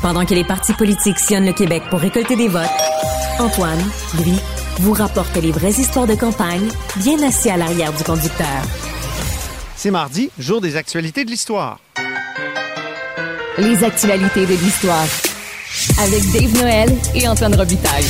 Pendant que les partis politiques sillonnent le Québec pour récolter des votes, Antoine, lui, vous rapporte les vraies histoires de campagne, bien assis à l'arrière du conducteur. C'est mardi, jour des actualités de l'histoire. Les actualités de l'histoire. Avec Dave Noël et Antoine Robitaille.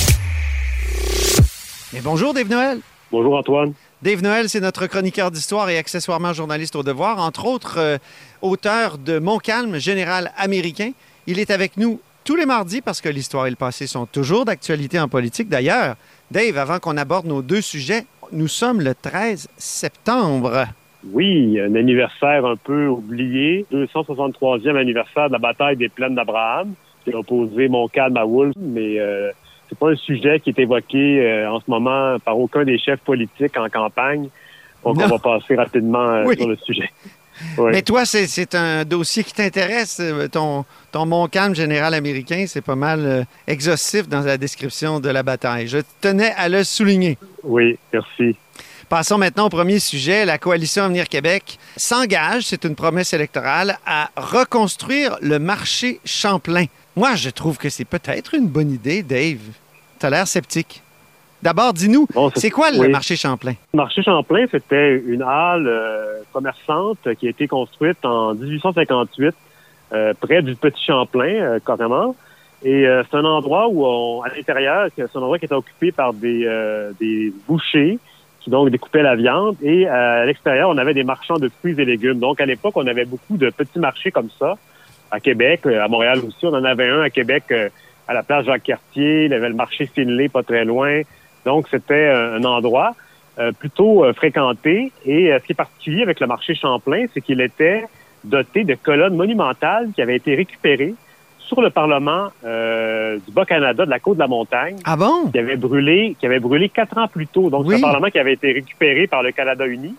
Mais bonjour Dave Noël. Bonjour Antoine. Dave Noël, c'est notre chroniqueur d'histoire et accessoirement journaliste au devoir, entre autres euh, auteur de Montcalm, général américain. Il est avec nous tous les mardis parce que l'histoire et le passé sont toujours d'actualité en politique. D'ailleurs, Dave, avant qu'on aborde nos deux sujets, nous sommes le 13 septembre. Oui, un anniversaire un peu oublié, 263e anniversaire de la bataille des plaines d'Abraham, qui a opposé Montcalm à Wolfe, mais euh, c'est pas un sujet qui est évoqué euh, en ce moment par aucun des chefs politiques en campagne. Donc, on va passer rapidement euh, sur le sujet. Mais toi, c'est un dossier qui t'intéresse. Euh, ton, ton Montcalm général américain, c'est pas mal euh, exhaustif dans la description de la bataille. Je tenais à le souligner. Oui, merci. Passons maintenant au premier sujet. La coalition Avenir Québec s'engage, c'est une promesse électorale, à reconstruire le marché Champlain. Moi, je trouve que c'est peut-être une bonne idée, Dave. Tu as l'air sceptique. D'abord, dis-nous, c'est quoi le marché Champlain? Le marché Champlain, c'était une halle euh, commerçante qui a été construite en 1858 euh, près du Petit Champlain, euh, carrément. Et c'est un endroit où, on, à l'intérieur, c'est un endroit qui était occupé par des, des bouchers qui donc découpaient la viande. Et à l'extérieur, on avait des marchands de fruits et légumes. Donc, à l'époque, on avait beaucoup de petits marchés comme ça. À Québec, à Montréal aussi, on en avait un à Québec à la place Jacques-Cartier. Il y avait le marché Finlay pas très loin. Donc, c'était un endroit euh, plutôt euh, fréquenté. Et euh, ce qui est particulier avec le marché Champlain, c'est qu'il était doté de colonnes monumentales qui avaient été récupérées sur le Parlement du Bas-Canada, de la côte de la montagne. Ah bon? Qui avait brûlé, qui avait brûlé quatre ans plus tôt. Donc, c'est un Parlement qui avait été récupéré par le Canada uni.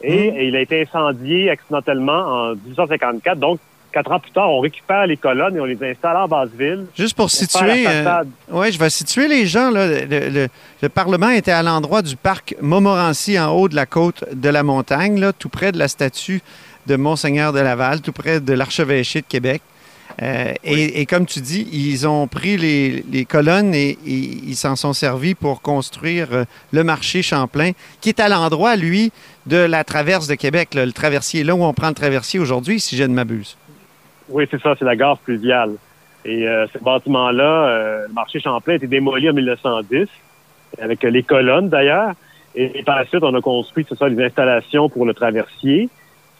Et, et, il a été incendié accidentellement en 1854. Donc, Quatre ans plus tard, on récupère les colonnes et on les installe en Basse-Ville. Juste pour situer, euh, oui, je vais situer les gens. Le, Parlement était à l'endroit du parc Montmorency, en haut de la côte de la montagne, là, tout près de la statue de Monseigneur de Laval, tout près de l'archevêché de Québec. Euh, et, comme tu dis, ils ont pris les, colonnes et, ils s'en sont servis pour construire euh, le marché Champlain, qui est à l'endroit, lui, de la traverse de Québec, le traversier, là où on prend le traversier aujourd'hui, si je ne m'abuse. Oui, c'est ça, c'est la gare fluviale. Et euh, ce bâtiment-là, euh, le marché Champlain a été démoli en 1910, avec les colonnes d'ailleurs. Et, par la suite, on a construit, c'est ça, les installations pour le traversier,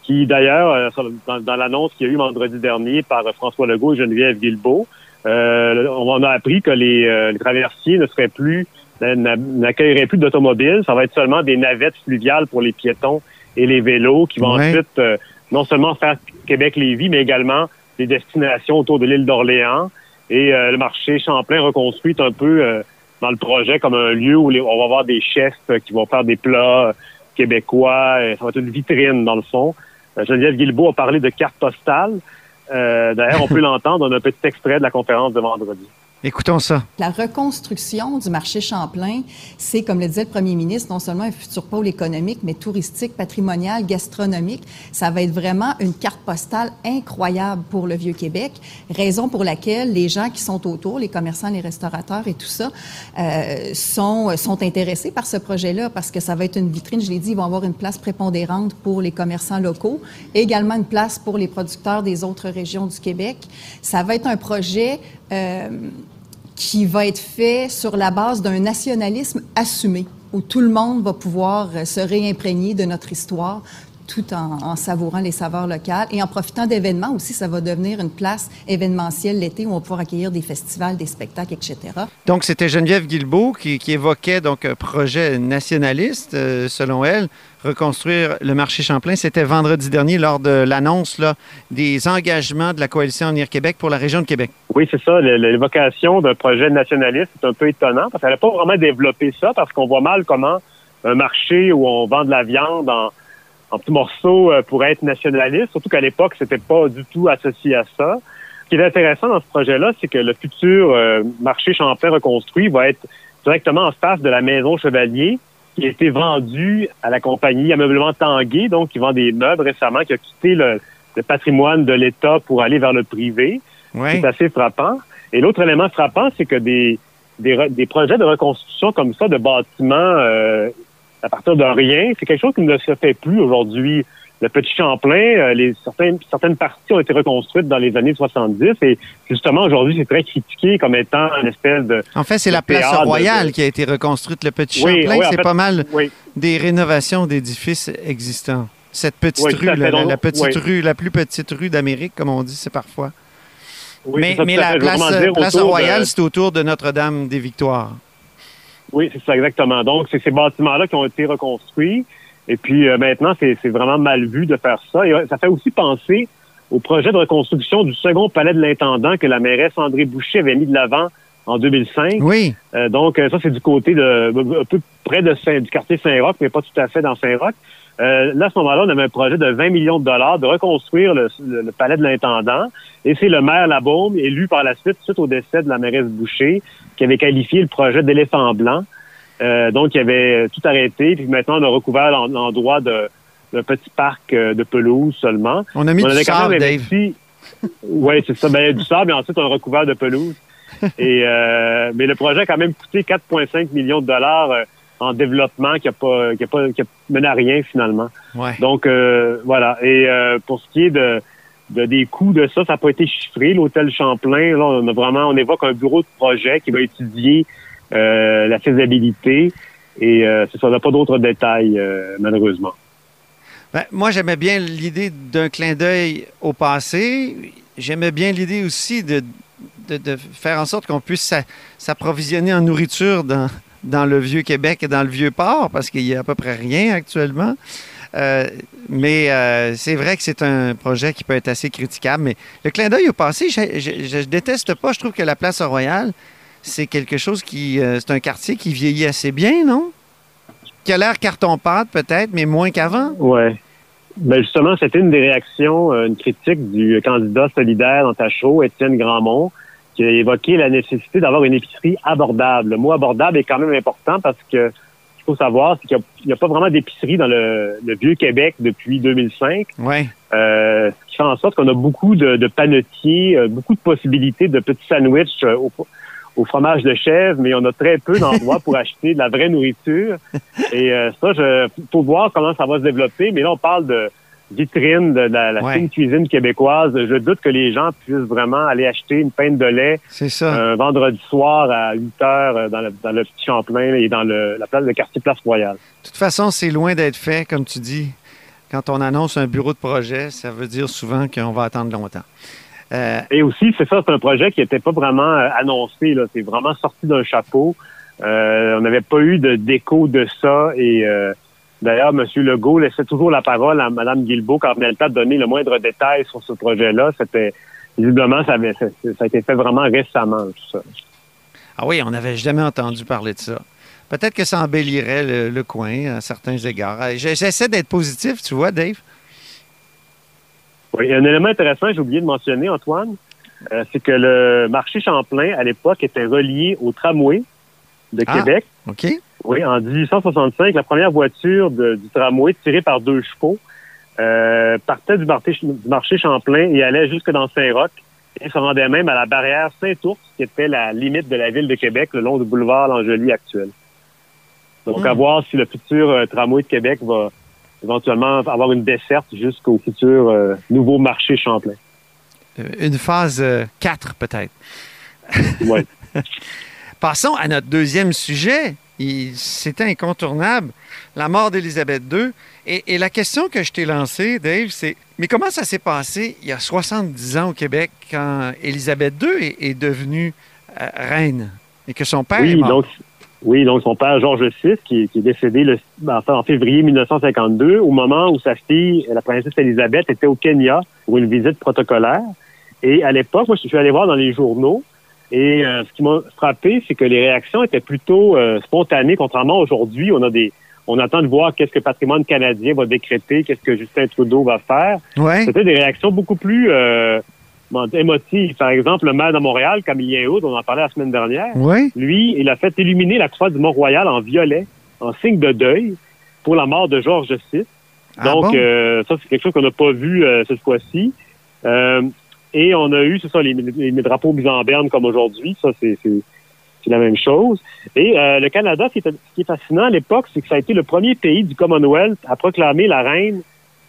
qui d'ailleurs, euh, dans, l'annonce qu'il y a eu vendredi dernier par François Legault et Geneviève Guilbeault, on a appris que les, les traversiers ne seraient plus, n'accueilleraient plus d'automobiles. Ça va être seulement des navettes fluviales pour les piétons et les vélos qui vont ensuite non seulement faire Québec-Lévis, mais également des destinations autour de l'île d'Orléans. Et euh, le marché Champlain reconstruit un peu euh, dans le projet comme un lieu où on va avoir des chefs qui vont faire des plats québécois. ça va être une vitrine, dans le fond. Euh, Geneviève Guilbeault a parlé de carte postale. D'ailleurs, on peut l'entendre dans un petit extrait de la conférence de vendredi. Écoutons ça. La reconstruction du marché Champlain, c'est, comme le disait le premier ministre, non seulement un futur pôle économique, mais touristique, patrimonial, gastronomique. Ça va être vraiment une carte postale incroyable pour le Vieux-Québec, raison pour laquelle les gens qui sont autour, les commerçants, les restaurateurs et tout ça, euh, sont, sont intéressés par ce projet-là parce que ça va être une vitrine, je l'ai dit, ils vont avoir une place prépondérante pour les commerçants locaux, également une place pour les producteurs des autres régions du Québec. Ça va être un projet qui va être fait sur la base d'un nationalisme assumé, où tout le monde va pouvoir euh, se réimprégner de notre histoire, tout en, savourant les saveurs locales et en profitant d'événements aussi. Ça va devenir une place événementielle l'été où on va pouvoir accueillir des festivals, des spectacles, etc. Donc, c'était Geneviève Guilbeault qui, évoquait donc un projet nationaliste, euh, selon elle, reconstruire le marché Champlain. C'était vendredi dernier lors de l'annonce des engagements de la coalition Avenir Québec pour la région de Québec. Oui, c'est ça. L'évocation d'un projet nationaliste, c'est un peu étonnant parce qu'elle n'a pas vraiment développé ça parce qu'on voit mal comment un marché où on vend de la viande en en petits morceaux euh, pour être nationaliste, surtout qu'à l'époque, c'était pas du tout associé à ça. Ce qui est intéressant dans ce projet-là, c'est que le futur euh, marché Champlain reconstruit va être directement en face de la maison Chevalier, qui a été vendue à la compagnie Ameublement Tanguay, donc qui vend des meubles récemment, qui a quitté le, patrimoine de l'État pour aller vers le privé. C'est assez frappant. Et l'autre élément frappant, c'est que des, des, projets de reconstruction comme ça, de bâtiments euh, à partir de rien, c'est quelque chose qui ne se fait plus aujourd'hui. Le Petit Champlain, euh, les, certaines, certaines parties ont été reconstruites dans les années 70 et justement aujourd'hui c'est très critiqué comme étant une espèce de... En fait c'est la place royale qui a été reconstruite. Le Petit Champlain, c'est pas mal des rénovations d'édifices existants. Cette petite rue, la, petite rue, la plus petite rue d'Amérique, comme on dit, c'est parfois. mais, la place, royale, c'est autour de Notre-Dame des Victoires. Oui, c'est ça, exactement. Donc, c'est ces bâtiments-là qui ont été reconstruits. Et puis, euh, maintenant, c'est vraiment mal vu de faire ça. Et euh, ça fait aussi penser au projet de reconstruction du second palais de l'intendant que la mairesse André Boucher avait mis de l'avant en 2005. Oui. Euh, donc, ça, c'est du côté de, un peu près de Saint, du quartier Saint-Roch, mais pas tout à fait dans Saint-Roch. Euh, là, à ce moment-là, on avait un projet de 20 millions de dollars de reconstruire le, palais de l'intendant. Et c'est le maire Labaume, élu par la suite, suite au décès de la mairesse Boucher, qui avait qualifié le projet d'éléphant blanc. Euh, donc, il avait tout arrêté. Puis maintenant, on a recouvert l'endroit d'un petit parc euh, de pelouse seulement. On a mis du sable, Dave. Oui, c'est ça. Ben, du sable, et ensuite, on a recouvert de pelouse. Et, euh, mais le projet a quand même coûté 4,5 millions de dollars en développement qui a pas qui a pas qui a mené à rien finalement. Donc euh, voilà. Et euh, pour ce qui est de, de des coûts de ça, ça n'a pas été chiffré. L'hôtel Champlain, là, on a vraiment on évoque un bureau de projet qui va étudier euh, la faisabilité. Et c'est ça, on n'a pas d'autres détails, malheureusement. Ben, moi, j'aimais bien l'idée d'un clin d'œil au passé. J'aimais bien l'idée aussi de, de, de, faire en sorte qu'on puisse s'approvisionner en nourriture dans, dans le Vieux-Québec et dans le Vieux-Port, parce qu'il n'y a à peu près rien actuellement. Euh, mais euh, c'est vrai que c'est un projet qui peut être assez critiquable. Mais le clin d'œil au passé, je, je, déteste pas. Je trouve que la place Royale, c'est quelque chose qui. Euh, c'est un quartier qui vieillit assez bien, non? Qui a l'air carton-pâte, peut-être, mais moins qu'avant. Oui. Ben justement, c'était une des réactions, une critique du candidat solidaire dans ta show, Étienne Grandmont, qui a évoqué la nécessité d'avoir une épicerie abordable. Le mot abordable est quand même important parce que ce qu'il faut savoir, c'est qu'il n'y a, pas vraiment d'épicerie dans le, vieux Québec depuis 2005. Ouais. Euh, ce qui fait en sorte qu'on a beaucoup de, de panetiers, euh, beaucoup de possibilités de petits sandwichs euh, au, fromage de chèvre, mais on a très peu d'endroits pour acheter de la vraie nourriture. Et ça, il faut voir comment ça va se développer. Mais là, on parle de vitrine de la, la fine cuisine québécoise. Je doute que les gens puissent vraiment aller acheter une pinte de lait un vendredi soir à 8 heures euh, dans le, dans le petit Champlain et dans le, la place de quartier Place Royale. De toute façon, c'est loin d'être fait, comme tu dis. Quand on annonce un bureau de projet, ça veut dire souvent qu'on va attendre longtemps. Euh, et aussi, c'est ça, c'est un projet qui n'était pas vraiment euh, annoncé. C'est vraiment sorti d'un chapeau. on n'avait pas eu de déco de ça et D'ailleurs, M. Legault laissait toujours la parole à Mme Guilbeault quand elle a donner le moindre détail sur ce projet-là. C'était visiblement, ça, avait, ça, a été fait vraiment récemment, tout ça. Ah oui, on n'avait jamais entendu parler de ça. Peut-être que ça embellirait le, coin à certains égards. J'essaie d'être positif, tu vois, Dave? Oui, un élément intéressant, j'ai oublié de mentionner, Antoine, euh, c'est que le marché Champlain, à l'époque, était relié au tramway de ah, Québec. OK. Oui, en 1865, la première voiture du tramway tirée par deux chevaux euh, partait du marché, Champlain et allait jusque dans Saint-Roch et se rendait même à la barrière Saint-Ours, qui était la limite de la ville de Québec, le long du boulevard L'Angely actuel. Donc, à hmm. voir si le futur euh, tramway de Québec va éventuellement avoir une desserte jusqu'au futur euh, nouveau marché Champlain. Une phase 4, peut-être. oui. Passons à notre deuxième sujet. C'était incontournable, la mort d'Élisabeth II. Et, la question que je t'ai lancée, Dave, c'est mais comment ça s'est passé il y a 70 ans au Québec quand Élisabeth II est, devenue euh, reine et que son père oui, est mort? Donc, oui, donc son père Georges VI, qui, est décédé le, en février 1952, au moment où sa fille, la princesse Élisabeth, était au Kenya pour une visite protocolaire. Et à l'époque, moi, je suis allé voir dans les journaux, et euh, ce qui m'a frappé, c'est que les réactions étaient plutôt euh, spontanées, contrairement aujourd'hui, on a des on attend de voir qu'est-ce que le patrimoine canadien va décréter, qu'est-ce que Justin Trudeau va faire. Ouais. C'était des réactions beaucoup plus euh, émotives. Par exemple, le maire de Montréal, Camillien Houd, on en parlait la semaine dernière, ouais. lui, il a fait illuminer la croix du Mont-Royal en violet, en signe de deuil, pour la mort de Georges VI. Ah Donc, ça, c'est quelque chose qu'on n'a pas vu cette fois-ci. Et on a eu, c'est ça, les, les, drapeaux mis en berne comme aujourd'hui. Ça, c'est la même chose. Et euh, le Canada, ce qui, est, fascinant à l'époque, c'est que ça a été le premier pays du Commonwealth à proclamer la reine,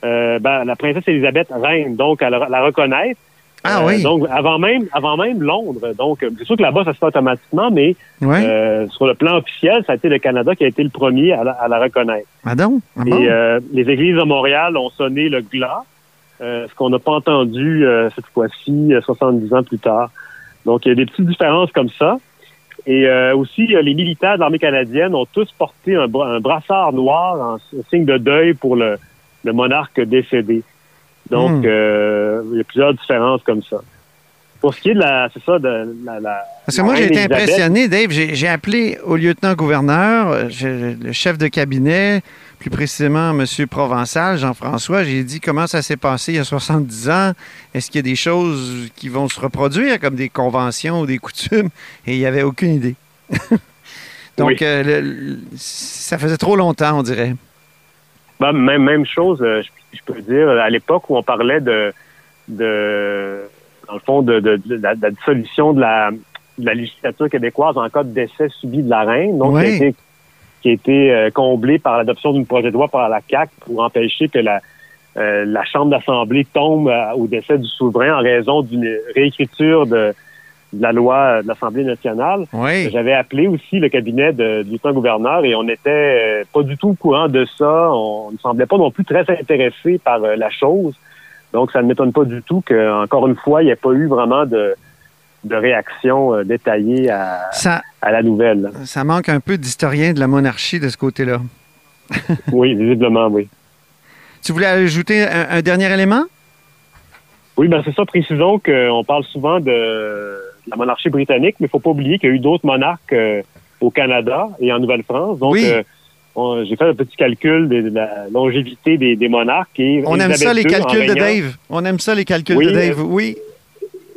euh, ben, la princesse Elisabeth reine, donc à la, reconnaître. Ah oui. donc avant même, avant même Londres. Donc c'est sûr que là-bas ça se fait automatiquement, mais sur le plan officiel, ça a été le Canada qui a été le premier à la, reconnaître. Ah donc? Ah Et les églises de Montréal ont sonné le glas. Euh, ce qu'on n'a pas entendu euh, cette fois-ci, 70 euh, ans plus tard. Donc, il y a des petites différences comme ça. Et aussi, les militaires de l'armée canadienne ont tous porté un, brassard noir en, signe de deuil pour le, monarque décédé. Donc, hmm. il y a plusieurs différences comme ça. Pour ce qui est de la, c'est ça, de la, Parce que moi, j'ai été impressionné, Dave. J'ai appelé au lieutenant-gouverneur, le chef de cabinet, plus précisément M. Provençal, Jean-François. J'ai dit comment ça s'est passé il y a 70 ans? Est-ce qu'il y a des choses qui vont se reproduire, comme des conventions ou des coutumes? Et il n'y avait aucune idée. Donc, euh, ça faisait trop longtemps, on dirait. Ben, même, même chose, euh, je, peux dire, à l'époque où on parlait de, de dans le fond, de, de, la, dissolution de la, de la législature québécoise en cas de décès subi de la reine, donc qui a été, euh, comblé par l'adoption d'une projet de loi par la CAC pour empêcher que la, euh, la Chambre d'Assemblée tombe euh, au décès du souverain en raison d'une réécriture de, de la loi de l'Assemblée nationale. J'avais appelé aussi le cabinet de, du lieutenant-gouverneur et on n'était pas du tout au courant de ça. On ne semblait pas non plus très intéressé par la chose. Donc, ça ne m'étonne pas du tout qu'encore une fois, il n'y ait pas eu vraiment de, de réaction euh, détaillée à, à la nouvelle. Ça manque un peu d'historien de la monarchie de ce côté-là. oui, visiblement, oui. Tu voulais ajouter un, dernier élément? Oui, ben c'est ça. Précisons qu'on parle souvent de la monarchie britannique, mais il ne faut pas oublier qu'il y a eu d'autres monarques euh, au Canada et en Nouvelle-France. Donc, euh, j'ai fait un petit calcul de, la longévité des, monarques. Et On aime ça, les calculs de Dave. On aime ça, les calculs de Dave. Oui.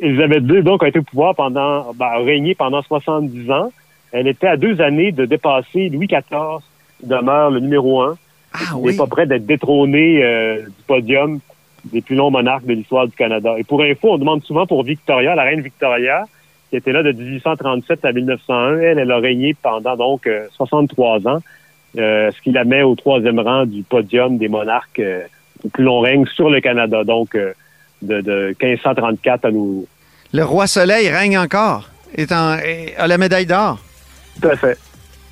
Elisabeth II, donc, a été au pouvoir pendant, ben, a régné pendant 70 ans. Elle était à deux années de dépasser Louis XIV, qui demeure le numéro un. Ah, il n'est pas prêt d'être détrôné euh, du podium des plus longs monarques de l'histoire du Canada. Et pour info, on demande souvent pour Victoria, la reine Victoria, qui était là de 1837 à 1901. Elle, elle a régné pendant donc 63 euh, ans. Euh, ce qui la met au troisième rang du podium des monarques euh, plus long règne sur le Canada, donc euh, de, 1534 à nous. Le roi Soleil règne encore, est en, a la médaille d'or. Tout à fait.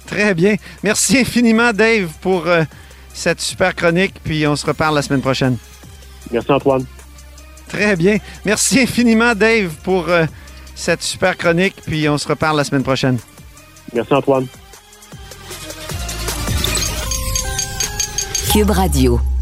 Très bien. Merci infiniment, Dave, pour cette super chronique, puis on se reparle la semaine prochaine. Merci, Antoine. Très bien. Merci infiniment, Dave, pour cette super chronique, puis on se reparle la semaine prochaine. Merci, Antoine. Cube Radio.